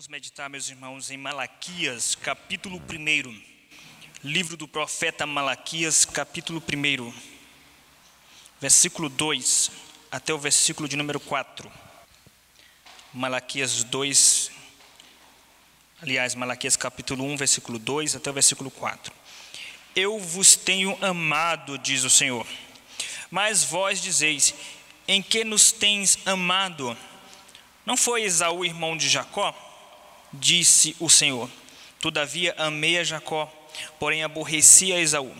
Vamos meditar, meus irmãos, em Malaquias, capítulo 1. Livro do profeta Malaquias, capítulo 1, versículo 2 até o versículo de número 4. Malaquias 2, aliás, Malaquias capítulo 1, versículo 2 até o versículo 4. Eu vos tenho amado, diz o Senhor, mas vós dizeis: Em que nos tens amado? Não foi Esaú irmão de Jacó? Disse o Senhor: Todavia amei a Jacó, porém aborreci a Esaú.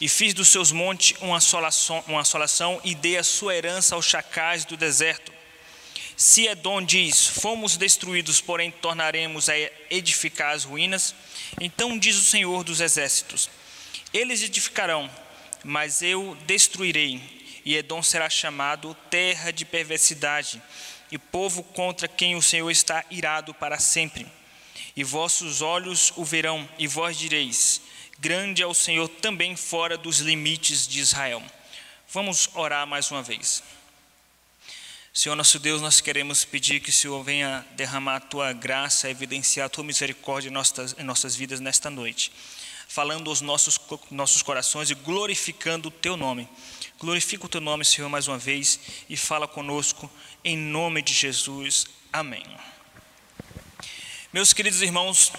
E fiz dos seus montes uma assolação, uma assolação e dei a sua herança aos chacais do deserto. Se Edom diz: Fomos destruídos, porém tornaremos a edificar as ruínas, então diz o Senhor dos exércitos: Eles edificarão, mas eu destruirei, e Edom será chamado terra de perversidade e povo contra quem o Senhor está irado para sempre. E vossos olhos o verão, e vós direis: Grande é o Senhor também fora dos limites de Israel. Vamos orar mais uma vez. Senhor nosso Deus, nós queremos pedir que o Senhor venha derramar a tua graça, evidenciar a tua misericórdia em nossas, em nossas vidas nesta noite, falando aos nossos, nossos corações e glorificando o teu nome. Glorifica o teu nome, Senhor, mais uma vez e fala conosco em nome de Jesus. Amém. Meus queridos irmãos,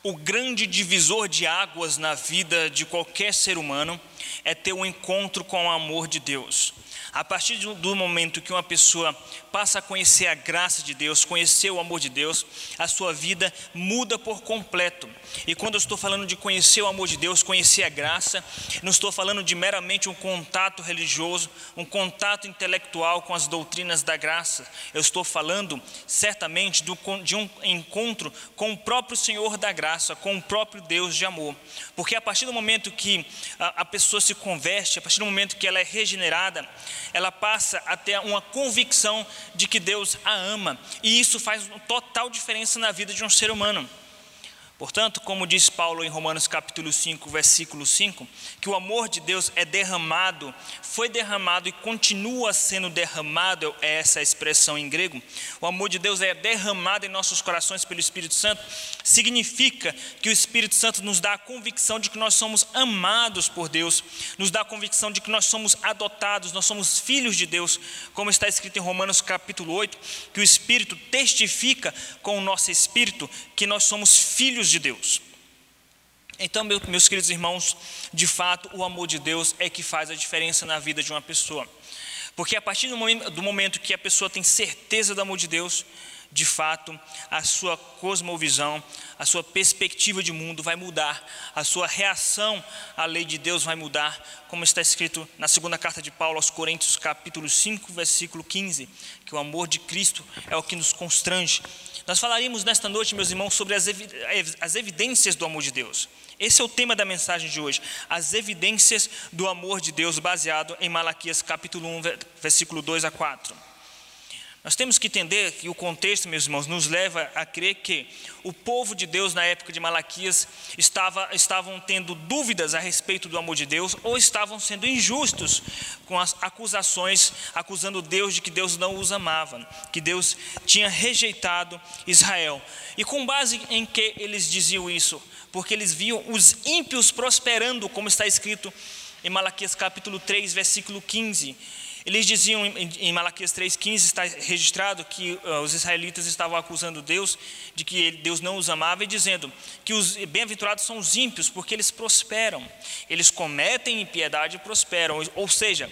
o grande divisor de águas na vida de qualquer ser humano é ter um encontro com o amor de Deus. A partir do momento que uma pessoa passa a conhecer a graça de Deus, conhecer o amor de Deus, a sua vida muda por completo. E quando eu estou falando de conhecer o amor de Deus, conhecer a graça, não estou falando de meramente um contato religioso, um contato intelectual com as doutrinas da graça. Eu estou falando certamente de um encontro com o próprio Senhor da graça, com o próprio Deus de amor. Porque a partir do momento que a pessoa se converte, a partir do momento que ela é regenerada, ela passa a ter uma convicção de que Deus a ama, e isso faz total diferença na vida de um ser humano. Portanto, como diz Paulo em Romanos capítulo 5, versículo 5, que o amor de Deus é derramado, foi derramado e continua sendo derramado, é essa expressão em grego. O amor de Deus é derramado em nossos corações pelo Espírito Santo, significa que o Espírito Santo nos dá a convicção de que nós somos amados por Deus, nos dá a convicção de que nós somos adotados, nós somos filhos de Deus, como está escrito em Romanos capítulo 8, que o Espírito testifica com o nosso espírito que nós somos filhos filhos de Deus. Então, meus queridos irmãos, de fato, o amor de Deus é que faz a diferença na vida de uma pessoa. Porque a partir do momento, do momento que a pessoa tem certeza do amor de Deus, de fato, a sua cosmovisão, a sua perspectiva de mundo vai mudar, a sua reação à lei de Deus vai mudar, como está escrito na segunda carta de Paulo aos Coríntios, capítulo 5, versículo 15, que o amor de Cristo é o que nos constrange. Nós falaríamos nesta noite, meus irmãos, sobre as, as evidências do amor de Deus. Esse é o tema da mensagem de hoje, as evidências do amor de Deus, baseado em Malaquias capítulo 1, versículo 2 a 4. Nós temos que entender que o contexto, meus irmãos, nos leva a crer que o povo de Deus na época de Malaquias estava, estavam tendo dúvidas a respeito do amor de Deus ou estavam sendo injustos com as acusações, acusando Deus de que Deus não os amava, que Deus tinha rejeitado Israel. E com base em que eles diziam isso? Porque eles viam os ímpios prosperando, como está escrito em Malaquias capítulo 3, versículo 15 eles diziam em Malaquias 3,15 está registrado que uh, os israelitas estavam acusando Deus de que Deus não os amava e dizendo que os bem-aventurados são os ímpios porque eles prosperam, eles cometem impiedade e prosperam. Ou seja,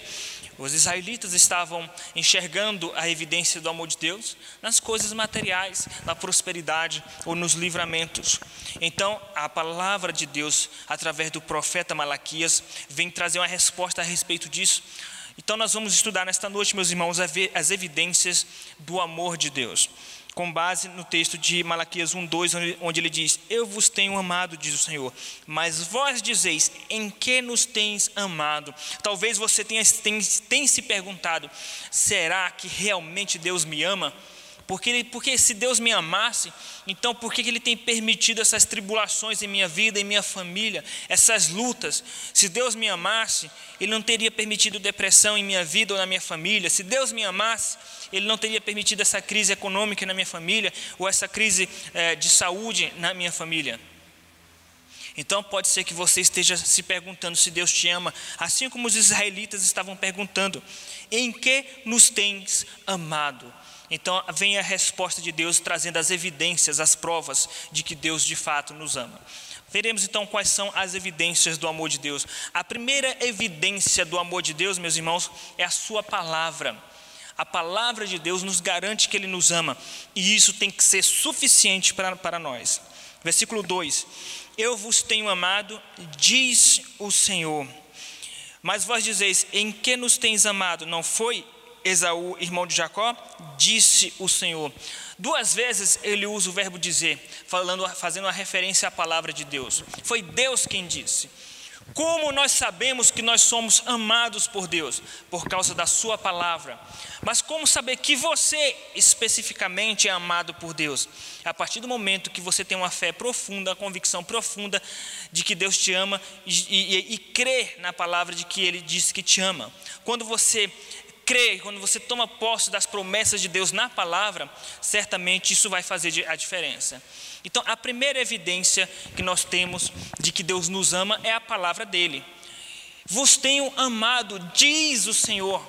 os israelitas estavam enxergando a evidência do amor de Deus nas coisas materiais, na prosperidade ou nos livramentos. Então, a palavra de Deus, através do profeta Malaquias, vem trazer uma resposta a respeito disso então, nós vamos estudar nesta noite, meus irmãos, as evidências do amor de Deus, com base no texto de Malaquias 1,2, onde ele diz: Eu vos tenho amado, diz o Senhor, mas vós dizeis, em que nos tens amado? Talvez você tenha, tenha, tenha se perguntado: será que realmente Deus me ama? Porque, porque se Deus me amasse, então por que Ele tem permitido essas tribulações em minha vida, em minha família, essas lutas? Se Deus me amasse, Ele não teria permitido depressão em minha vida ou na minha família. Se Deus me amasse, Ele não teria permitido essa crise econômica na minha família ou essa crise eh, de saúde na minha família. Então pode ser que você esteja se perguntando se Deus te ama, assim como os israelitas estavam perguntando: em que nos tens amado? Então vem a resposta de Deus trazendo as evidências, as provas de que Deus de fato nos ama. Veremos então quais são as evidências do amor de Deus. A primeira evidência do amor de Deus, meus irmãos, é a Sua palavra. A palavra de Deus nos garante que Ele nos ama, e isso tem que ser suficiente para, para nós. Versículo 2: Eu vos tenho amado, diz o Senhor. Mas vós dizeis: Em que nos tens amado? Não foi Esaú, irmão de Jacó? Disse o Senhor. Duas vezes ele usa o verbo dizer, falando, fazendo uma referência à palavra de Deus. Foi Deus quem disse. Como nós sabemos que nós somos amados por Deus? Por causa da Sua palavra. Mas como saber que você especificamente é amado por Deus? A partir do momento que você tem uma fé profunda, uma convicção profunda de que Deus te ama e, e, e crê na palavra de que Ele disse que te ama. Quando você crê, quando você toma posse das promessas de Deus na palavra, certamente isso vai fazer a diferença. Então, a primeira evidência que nós temos de que Deus nos ama é a palavra dele. Vos tenho amado, diz o Senhor.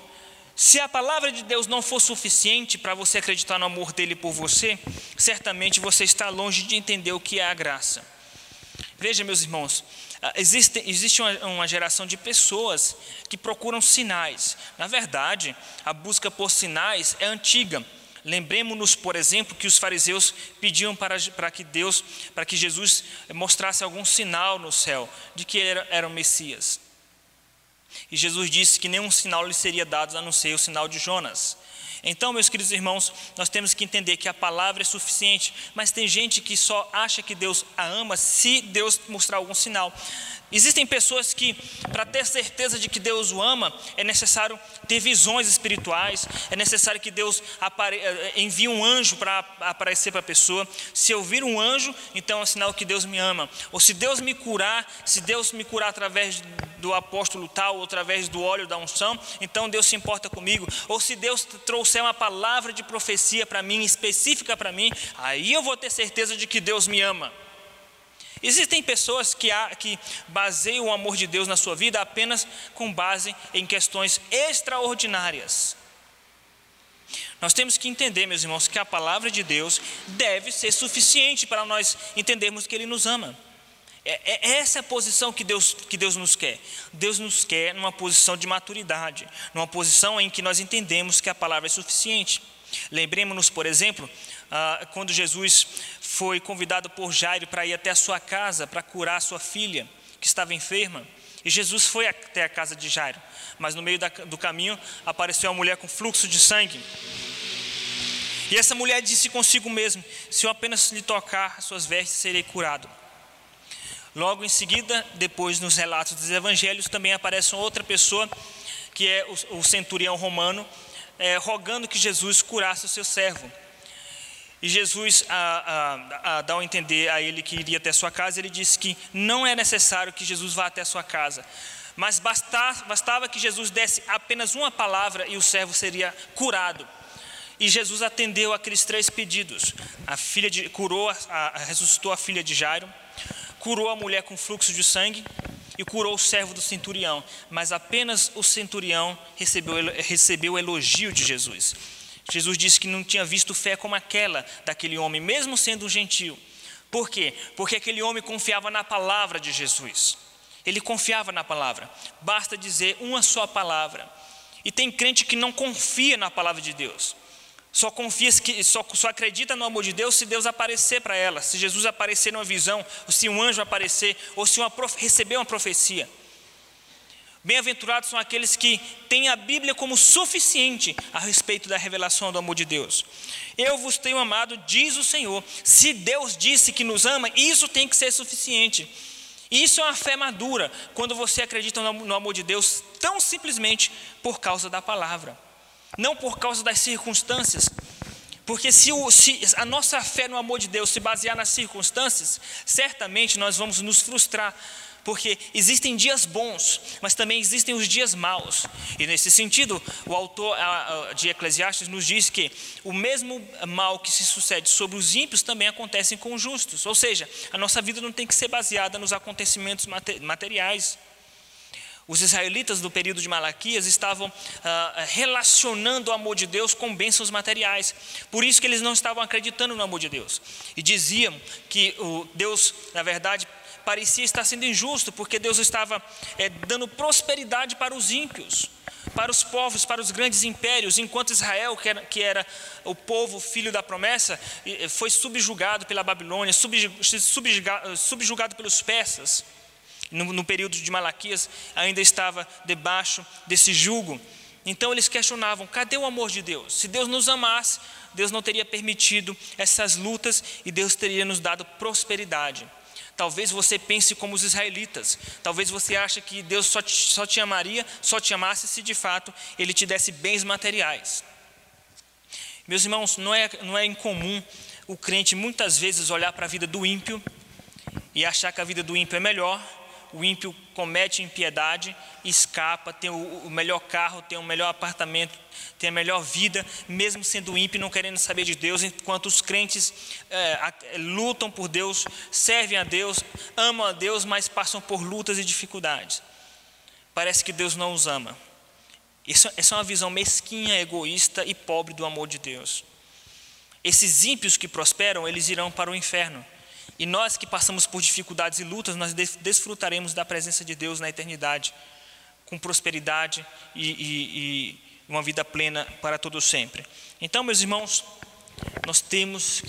Se a palavra de Deus não for suficiente para você acreditar no amor dele por você, certamente você está longe de entender o que é a graça. Veja, meus irmãos, existe, existe uma, uma geração de pessoas que procuram sinais. Na verdade, a busca por sinais é antiga. Lembremos-nos, por exemplo, que os fariseus pediam para, para que Deus, para que Jesus mostrasse algum sinal no céu de que era, era o Messias. E Jesus disse que nenhum sinal lhe seria dado a não ser o sinal de Jonas. Então, meus queridos irmãos, nós temos que entender que a palavra é suficiente, mas tem gente que só acha que Deus a ama se Deus mostrar algum sinal. Existem pessoas que, para ter certeza de que Deus o ama, é necessário ter visões espirituais, é necessário que Deus apare... Eh, envie um anjo para aparecer para a pessoa. Se eu vir um anjo, então é sinal que Deus me ama. Ou se Deus me curar, se Deus me curar através do apóstolo tal, ou através do óleo da unção, então Deus se importa comigo. Ou se Deus trouxer uma palavra de profecia para mim, específica para mim, aí eu vou ter certeza de que Deus me ama. Existem pessoas que, há, que baseiam o amor de Deus na sua vida apenas com base em questões extraordinárias. Nós temos que entender, meus irmãos, que a palavra de Deus deve ser suficiente para nós entendermos que Ele nos ama. É, é essa a posição que Deus, que Deus nos quer. Deus nos quer numa posição de maturidade, numa posição em que nós entendemos que a palavra é suficiente. Lembremos-nos, por exemplo, ah, quando Jesus foi convidado por Jairo para ir até a sua casa para curar sua filha, que estava enferma. E Jesus foi até a casa de Jairo, mas no meio do caminho apareceu uma mulher com fluxo de sangue. E essa mulher disse consigo mesmo: Se eu apenas lhe tocar as suas vestes, serei curado. Logo em seguida, depois nos relatos dos evangelhos, também aparece outra pessoa, que é o, centurião romano, é, rogando que Jesus curasse o seu servo. E Jesus a, a, a, dá a entender a ele que iria até sua casa, ele disse que não é necessário que Jesus vá até sua casa, mas bastava, bastava que Jesus desse apenas uma palavra e o servo seria curado. E Jesus atendeu aqueles três pedidos. A filha de, curou, a, ressuscitou a filha de Jairo, curou a mulher com fluxo de sangue e curou o servo do centurião. Mas apenas o centurião recebeu, recebeu o elogio de Jesus. Jesus disse que não tinha visto fé como aquela daquele homem, mesmo sendo um gentio. Por quê? Porque aquele homem confiava na palavra de Jesus. Ele confiava na palavra. Basta dizer uma só palavra. E tem crente que não confia na palavra de Deus. Só confia, só, só acredita no amor de Deus se Deus aparecer para ela, se Jesus aparecer numa visão, ou se um anjo aparecer, ou se uma, receber uma profecia. Bem-aventurados são aqueles que têm a Bíblia como suficiente a respeito da revelação do amor de Deus. Eu vos tenho amado, diz o Senhor. Se Deus disse que nos ama, isso tem que ser suficiente. Isso é uma fé madura, quando você acredita no amor de Deus tão simplesmente por causa da palavra, não por causa das circunstâncias. Porque se, o, se, a nossa fé no amor de Deus se basear nas circunstâncias, certamente nós vamos nos frustrar, porque existem dias bons, mas também existem os dias maus. E nesse sentido, o autor de Eclesiastes nos diz que o mesmo mal que se sucede sobre os ímpios também acontece com os justos. Ou seja, a nossa vida não tem que ser baseada nos acontecimentos materiais. Os israelitas do período de Malaquias estavam ah, relacionando o amor de Deus com bênçãos materiais. Por isso que eles não estavam acreditando no amor de Deus. E diziam que o Deus, na verdade, parecia estar sendo injusto, porque Deus estava é, dando prosperidade para os ímpios, para os povos, para os grandes impérios, enquanto Israel, que era, que era o povo filho da promessa, foi subjugado pela Babilônia, subjugado, subjugado pelos persas. No, no período de Malaquias, ainda estava debaixo desse jugo. Então eles questionavam: cadê o amor de Deus? Se Deus nos amasse, Deus não teria permitido essas lutas e Deus teria nos dado prosperidade. Talvez você pense como os israelitas. Talvez você ache que Deus só te, só te amaria, só te amasse se de fato Ele te desse bens materiais. Meus irmãos, não é, não é incomum o crente muitas vezes olhar para a vida do ímpio e achar que a vida do ímpio é melhor o ímpio comete impiedade, escapa, tem o, melhor carro, tem o melhor apartamento, tem a melhor vida, mesmo sendo ímpio, não querendo saber de Deus, enquanto os crentes é, lutam por Deus, servem a Deus, amam a Deus, mas passam por lutas e dificuldades. Parece que Deus não os ama. Isso, essa é uma visão mesquinha, egoísta e pobre do amor de Deus. Esses ímpios que prosperam, eles irão para o inferno. E nós que passamos por dificuldades e lutas, nós desfrutaremos da presença de Deus na eternidade, com prosperidade e, e, e uma vida plena para todo sempre. Então, meus irmãos, nós temos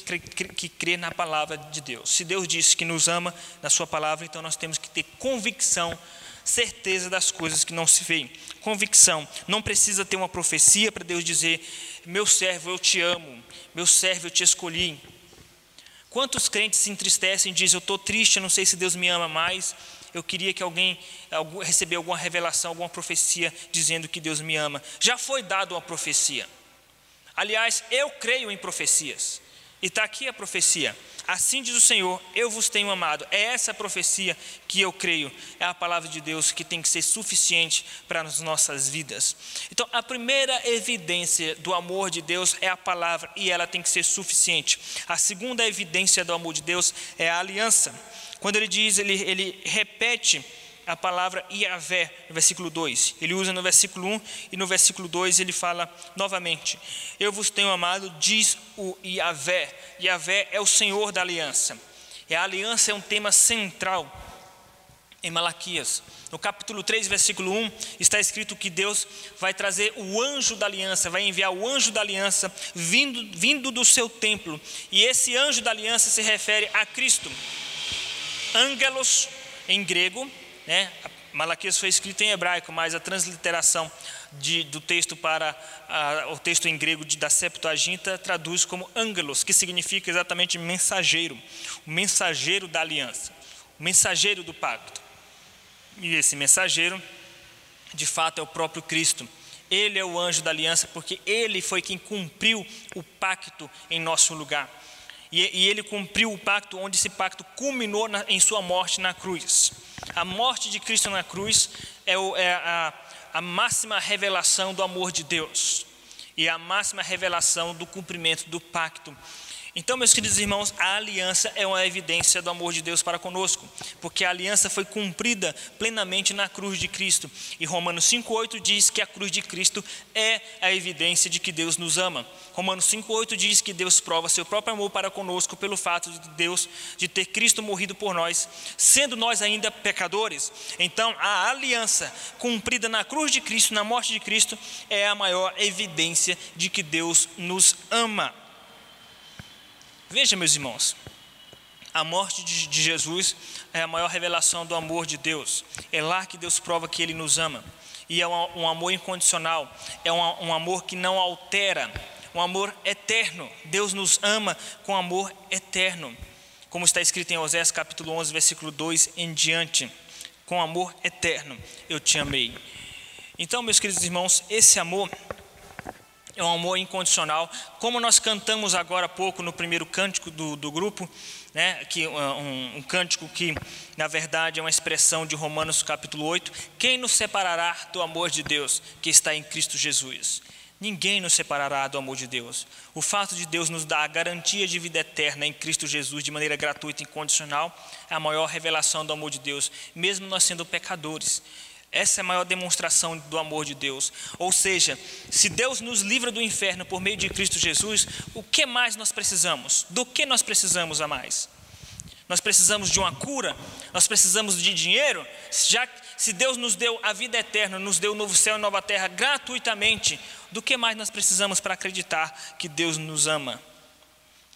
que crer na palavra de Deus. Se Deus disse que nos ama na Sua palavra, então nós temos que ter convicção, certeza das coisas que não se veem. Convicção. Não precisa ter uma profecia para Deus dizer: Meu servo, eu te amo. Meu servo, eu te escolhi. Quantos crentes se entristecem e dizem: Eu estou triste, não sei se Deus me ama mais. Eu queria que alguém recebesse alguma revelação, alguma profecia dizendo que Deus me ama. Já foi dado uma profecia. Aliás, eu creio em profecias. E está aqui a profecia. Assim diz o Senhor: Eu vos tenho amado. É essa profecia que eu creio. É a palavra de Deus que tem que ser suficiente para as nossas vidas. Então, a primeira evidência do amor de Deus é a palavra e ela tem que ser suficiente. A segunda evidência do amor de Deus é a aliança. Quando ele diz, ele, ele repete a palavra Iavé, no versículo 2. Ele usa no versículo 1 e no versículo 2 ele fala novamente: Eu vos tenho amado, diz o Iavé. Iavé é o Senhor da aliança. E a aliança é um tema central em Malaquias. No capítulo 3, versículo 1, está escrito que Deus vai trazer o anjo da aliança, vai enviar o anjo da aliança vindo, vindo do seu templo. E esse anjo da aliança se refere a Cristo. Ângelos, em grego, né? Malaquias foi escrito em hebraico, mas a transliteração de, do texto para a, o texto em grego de, da Septuaginta traduz como ângelos, que significa exatamente mensageiro, o mensageiro da aliança, o mensageiro do pacto. E esse mensageiro, de fato, é o próprio Cristo. Ele é o anjo da aliança, porque ele foi quem cumpriu o pacto em nosso lugar. E, e ele cumpriu o pacto onde esse pacto culminou na, em sua morte na cruz. A morte de Cristo na cruz é, o, é a, a máxima revelação do amor de Deus e a máxima revelação do cumprimento do pacto então, meus queridos irmãos, a aliança é uma evidência do amor de Deus para conosco, porque a aliança foi cumprida plenamente na cruz de Cristo. E Romanos 5,8 diz que a cruz de Cristo é a evidência de que Deus nos ama. Romanos 5,8 diz que Deus prova seu próprio amor para conosco pelo fato de Deus, de ter Cristo morrido por nós, sendo nós ainda pecadores. Então, a aliança cumprida na cruz de Cristo, na morte de Cristo, é a maior evidência de que Deus nos ama. Veja, meus irmãos, a morte de Jesus é a maior revelação do amor de Deus. É lá que Deus prova que Ele nos ama. E é um, amor incondicional, é um, amor que não altera, um amor eterno. Deus nos ama com amor eterno. Como está escrito em Osés capítulo 11, versículo 2 em diante. Com amor eterno eu te amei. Então, meus queridos irmãos, esse amor é um amor incondicional, como nós cantamos agora há pouco no primeiro cântico do, do grupo, né, que, um, um cântico que, na verdade, é uma expressão de Romanos capítulo 8: Quem nos separará do amor de Deus que está em Cristo Jesus? Ninguém nos separará do amor de Deus. O fato de Deus nos dar a garantia de vida eterna em Cristo Jesus de maneira gratuita e incondicional é a maior revelação do amor de Deus, mesmo nós sendo pecadores. Essa é a maior demonstração do amor de Deus. Ou seja, se Deus nos livra do inferno por meio de Cristo Jesus, o que mais nós precisamos? Do que nós precisamos a mais? Nós precisamos de uma cura? Nós precisamos de dinheiro? Já se Deus nos deu a vida eterna, nos deu o novo céu e nova terra gratuitamente, do que mais nós precisamos para acreditar que Deus nos ama?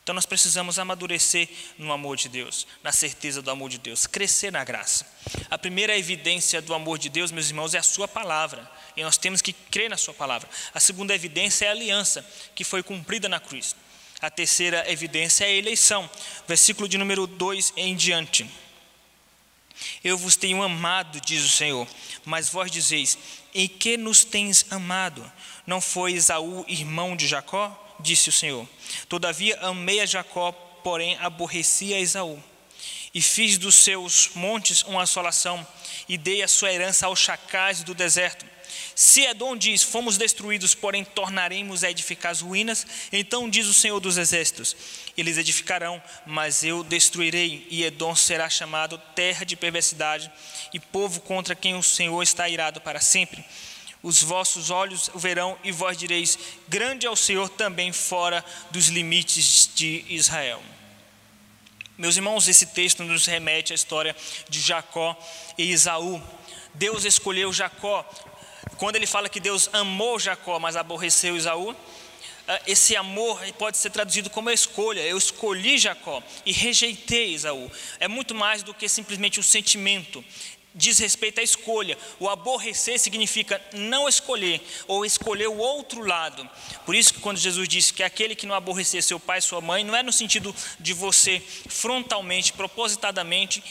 Então nós precisamos amadurecer no amor de Deus, na certeza do amor de Deus, crescer na graça. A primeira evidência do amor de Deus, meus irmãos, é a Sua palavra, e nós temos que crer na Sua palavra. A segunda evidência é a aliança, que foi cumprida na cruz. A terceira evidência é a eleição, versículo de número 2 em diante. Eu vos tenho amado, diz o Senhor, mas vós dizeis: em que nos tens amado? Não foi Esaú irmão de Jacó? Disse o Senhor. Todavia amei a Jacó, porém aborreci a Esaú. E fiz dos seus montes uma assolação, e dei a sua herança aos chacais do deserto. Se Edom diz: Fomos destruídos, porém tornaremos a edificar as ruínas, então diz o Senhor dos Exércitos: Eles edificarão, mas eu destruirei, e Edom será chamado terra de perversidade e povo contra quem o Senhor está irado para sempre os vossos olhos o verão e vós direis: Grande é o Senhor também fora dos limites de Israel. Meus irmãos, esse texto nos remete à história de Jacó e Isaú. Deus escolheu Jacó. Quando ele fala que Deus amou Jacó, mas aborreceu Isaú, ah, esse amor pode ser traduzido como escolha. Eu escolhi Jacó e rejeitei Isaú. É muito mais do que simplesmente um sentimento diz respeito à escolha. O aborrecer significa não escolher ou escolher o outro lado. Por isso que quando Jesus disse que aquele que não aborrecer seu pai e sua mãe, não é no sentido de você frontalmente, propositadamente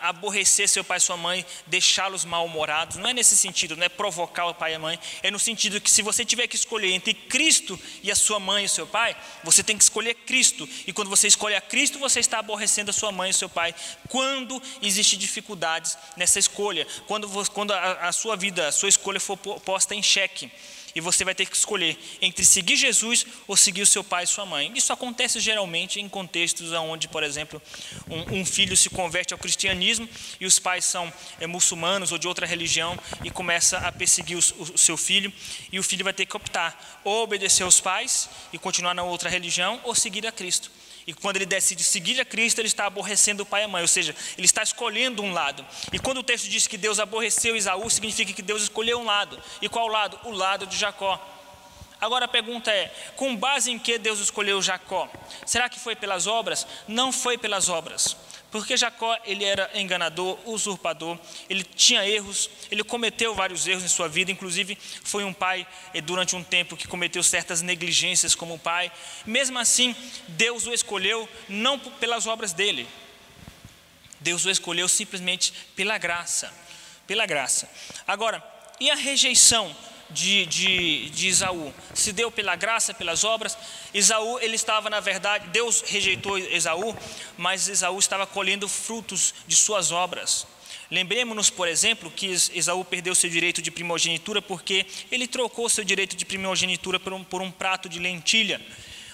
aborrecer seu pai e sua mãe, deixá-los mal-humorados. Não é nesse sentido, não é provocar o pai e a mãe. É no sentido que se você tiver que escolher entre Cristo e a sua mãe e seu pai, você tem que escolher Cristo. E quando você escolhe a Cristo, você está aborrecendo a sua mãe e seu pai. Quando existem dificuldades nessa essa escolha, quando, quando a, a sua vida, a sua escolha for posta em xeque, e você vai ter que escolher entre seguir Jesus ou seguir o seu pai e sua mãe. Isso acontece geralmente em contextos onde, por exemplo, um, um filho se converte ao cristianismo e os pais são é, muçulmanos ou de outra religião e começa a perseguir o, o, seu filho e o filho vai ter que optar ou obedecer aos pais e continuar na outra religião ou seguir a Cristo. E quando ele decide seguir a Cristo, ele está aborrecendo o pai e a mãe, ou seja, ele está escolhendo um lado. E quando o texto diz que Deus aborreceu Isaú, significa que Deus escolheu um lado. E qual lado? O lado de Jacó. Agora a pergunta é: com base em que Deus escolheu Jacó? Será que foi pelas obras? Não foi pelas obras. Porque Jacó, ele era enganador, usurpador, ele tinha erros, ele cometeu vários erros em sua vida, inclusive foi um pai eh, durante um tempo que cometeu certas negligências como pai. Mesmo assim, Deus o escolheu não pelas obras dele. Deus o escolheu simplesmente pela graça, pela graça. Agora, e a rejeição de, de, de Esaú se deu pela graça, pelas obras. Esaú, ele estava, na verdade, Deus rejeitou Esaú, mas Esaú estava colhendo frutos de suas obras. Lembremos-nos, por exemplo, que Esaú perdeu seu direito de primogenitura porque ele trocou seu direito de primogenitura por um, por um prato de lentilha.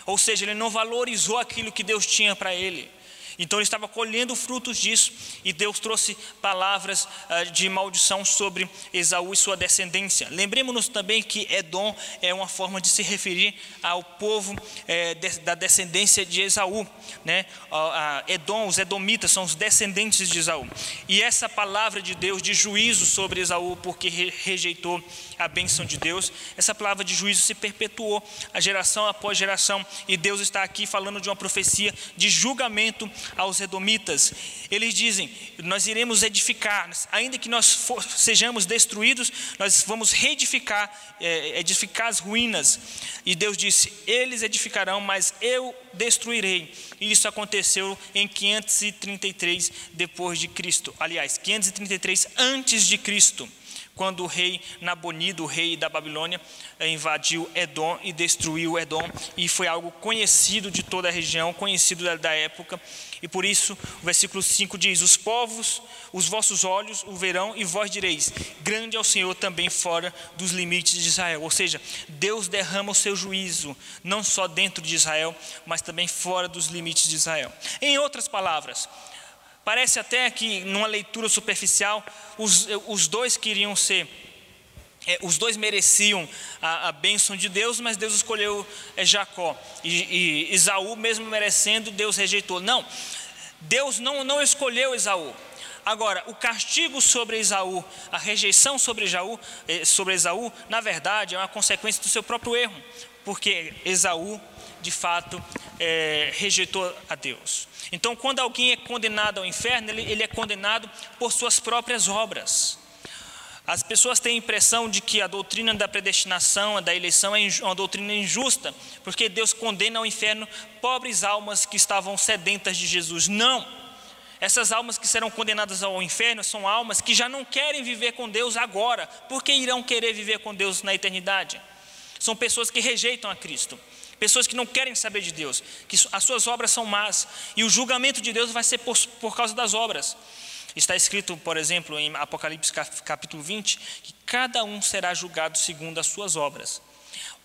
Ou seja, ele não valorizou aquilo que Deus tinha para ele. Então ele estava colhendo frutos disso e Deus trouxe palavras uh, de maldição sobre Esaú e sua descendência. Lembremos-nos também que Edom é uma forma de se referir ao povo eh, da descendência de Esaú. Né? Uh, Edom, os Edomitas, são os descendentes de Esaú. E essa palavra de Deus de juízo sobre Esaú, porque re rejeitou a bênção de Deus, essa palavra de juízo se perpetuou a geração após geração. E Deus está aqui falando de uma profecia de julgamento aos edomitas. Eles dizem: Nós iremos edificar, ainda que nós for, sejamos destruídos, nós vamos reedificar, é, edificar as ruínas. E Deus disse: Eles edificarão, mas eu destruirei. E isso aconteceu em 533 depois de Cristo. Aliás, 533 antes de Cristo quando o rei Nabonido, o rei da Babilônia, invadiu Edom e destruiu Edom, e foi algo conhecido de toda a região, conhecido da, da época, e por isso o versículo 5 diz: Os povos, os vossos olhos o verão, e vós direis: Grande é o Senhor também fora dos limites de Israel. Ou seja, Deus derrama o seu juízo, não só dentro de Israel, mas também fora dos limites de Israel. Em outras palavras, Parece até que, numa leitura superficial, os, os dois queriam ser, é, os dois mereciam a, a bênção de Deus, mas Deus escolheu é, Jacó. E, e Isaú, mesmo merecendo, Deus rejeitou. Não, Deus não, não escolheu Esaú. Agora, o castigo sobre Esaú, a rejeição sobre, Esaú, é, sobre Esaú, na verdade, é uma consequência do seu próprio erro, porque Esaú, de fato, é, rejeitou a Deus. Então, quando alguém é condenado ao inferno, ele, ele é condenado por suas próprias obras. As pessoas têm a impressão de que a doutrina da predestinação, da eleição, é uma doutrina injusta, porque Deus condena ao inferno pobres almas que estavam sedentas de Jesus. Não! Essas almas que serão condenadas ao inferno são almas que já não querem viver com Deus agora, porque irão querer viver com Deus na eternidade. São pessoas que rejeitam a Cristo pessoas que não querem saber de Deus, que as suas obras são más, e o julgamento de Deus vai ser por, por causa das obras. Está escrito, por exemplo, em Apocalipse capítulo 20, que cada um será julgado segundo as suas obras.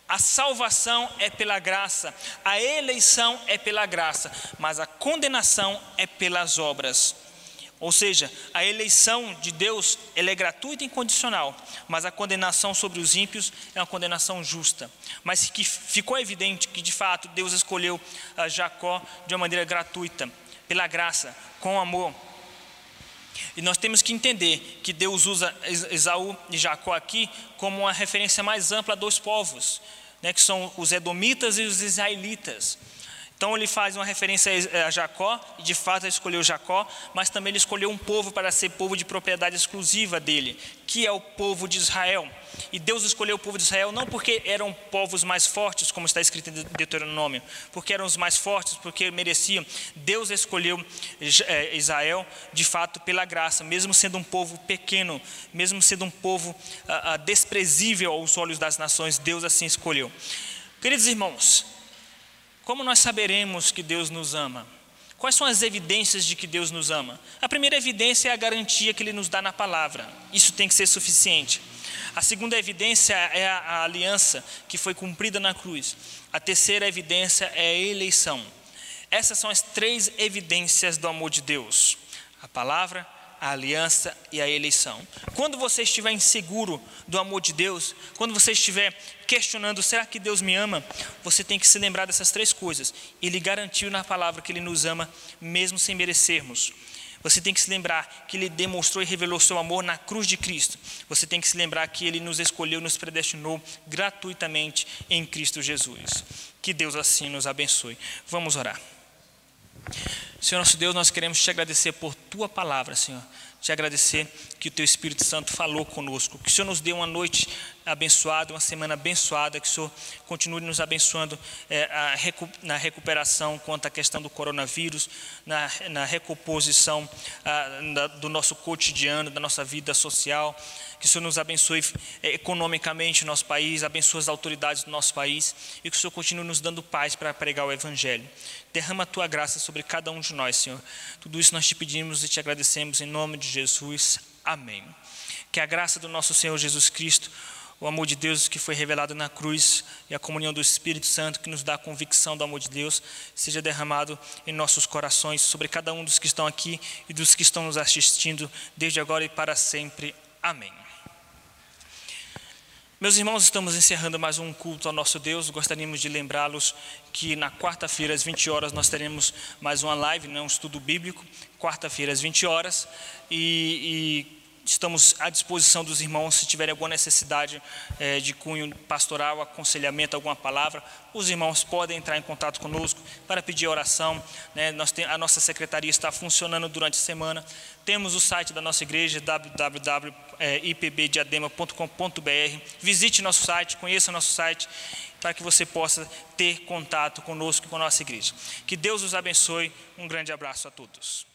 A salvação é pela graça, a eleição é pela graça, mas a condenação é pelas obras. Ou seja, a eleição de Deus ela é gratuita e incondicional, mas a condenação sobre os ímpios é uma condenação justa. Mas que ficou evidente que de fato Deus escolheu ah, Jacó de uma maneira gratuita, pela graça, com amor. E nós temos que entender que Deus usa Esaú e Jacó aqui como uma referência mais ampla a dois povos, né, que são os edomitas e os israelitas. Então ele faz uma referência a Jacó, e de fato ele escolheu Jacó, mas também ele escolheu um povo para ser povo de propriedade exclusiva dele, que é o povo de Israel. E Deus escolheu o povo de Israel não porque eram povos mais fortes, como está escrito em Deuteronômio, porque eram os mais fortes, porque mereciam. Deus escolheu é, Israel, de fato, pela graça, mesmo sendo um povo pequeno, mesmo sendo um povo ah, ah, desprezível aos olhos das nações, Deus assim escolheu. Queridos irmãos, como nós saberemos que Deus nos ama? Quais são as evidências de que Deus nos ama? A primeira evidência é a garantia que Ele nos dá na palavra. Isso tem que ser suficiente. A segunda evidência é a, aliança que foi cumprida na cruz. A terceira evidência é a eleição. Essas são as três evidências do amor de Deus: a palavra, a aliança e a eleição. Quando você estiver inseguro do amor de Deus, quando você estiver questionando, será que Deus me ama? Você tem que se lembrar dessas três coisas. Ele garantiu na palavra que Ele nos ama, mesmo sem merecermos. Você tem que se lembrar que Ele demonstrou e revelou seu amor na cruz de Cristo. Você tem que se lembrar que Ele nos escolheu, nos predestinou gratuitamente em Cristo Jesus. Que Deus assim nos abençoe. Vamos orar. Senhor nosso Deus, nós queremos te agradecer por tua palavra, Senhor. Te agradecer que o teu Espírito Santo falou conosco. Que o Senhor nos dê uma noite abençoada, uma semana abençoada. Que o Senhor continue nos abençoando é, na recuperação quanto à questão do coronavírus, na, na recomposição a, na, do nosso cotidiano, da nossa vida social que o Senhor nos abençoe eh, economicamente o nosso país, abençoe as autoridades do nosso país e que o Senhor continue nos dando paz para pregar o Evangelho. Derrama a tua graça sobre cada um de nós, Senhor. Tudo isso nós te pedimos e te agradecemos em nome de Jesus. Amém. Que a graça do nosso Senhor Jesus Cristo, o amor de Deus que foi revelado na cruz e a comunhão do Espírito Santo que nos dá a convicção do amor de Deus, seja derramado em nossos corações sobre cada um dos que estão aqui e dos que estão nos assistindo desde agora e para sempre. Amém. Meus irmãos, estamos encerrando mais um culto ao nosso Deus. Gostaríamos de lembrá-los que na quarta-feira, às 20 horas, nós teremos mais uma live, né, um estudo bíblico. Quarta-feira, às 20 horas. E, e estamos à disposição dos irmãos se tiverem alguma necessidade é, de cunho pastoral, aconselhamento, alguma palavra, os irmãos podem entrar em contato conosco para pedir oração. Né? Nós tem, a nossa secretaria está funcionando durante a semana. Temos o site da nossa igreja, www.ipbdiadema.com.br. Visite nosso site, conheça nosso site, para que você possa ter contato conosco e com a nossa igreja. Que Deus os abençoe. Um grande abraço a todos.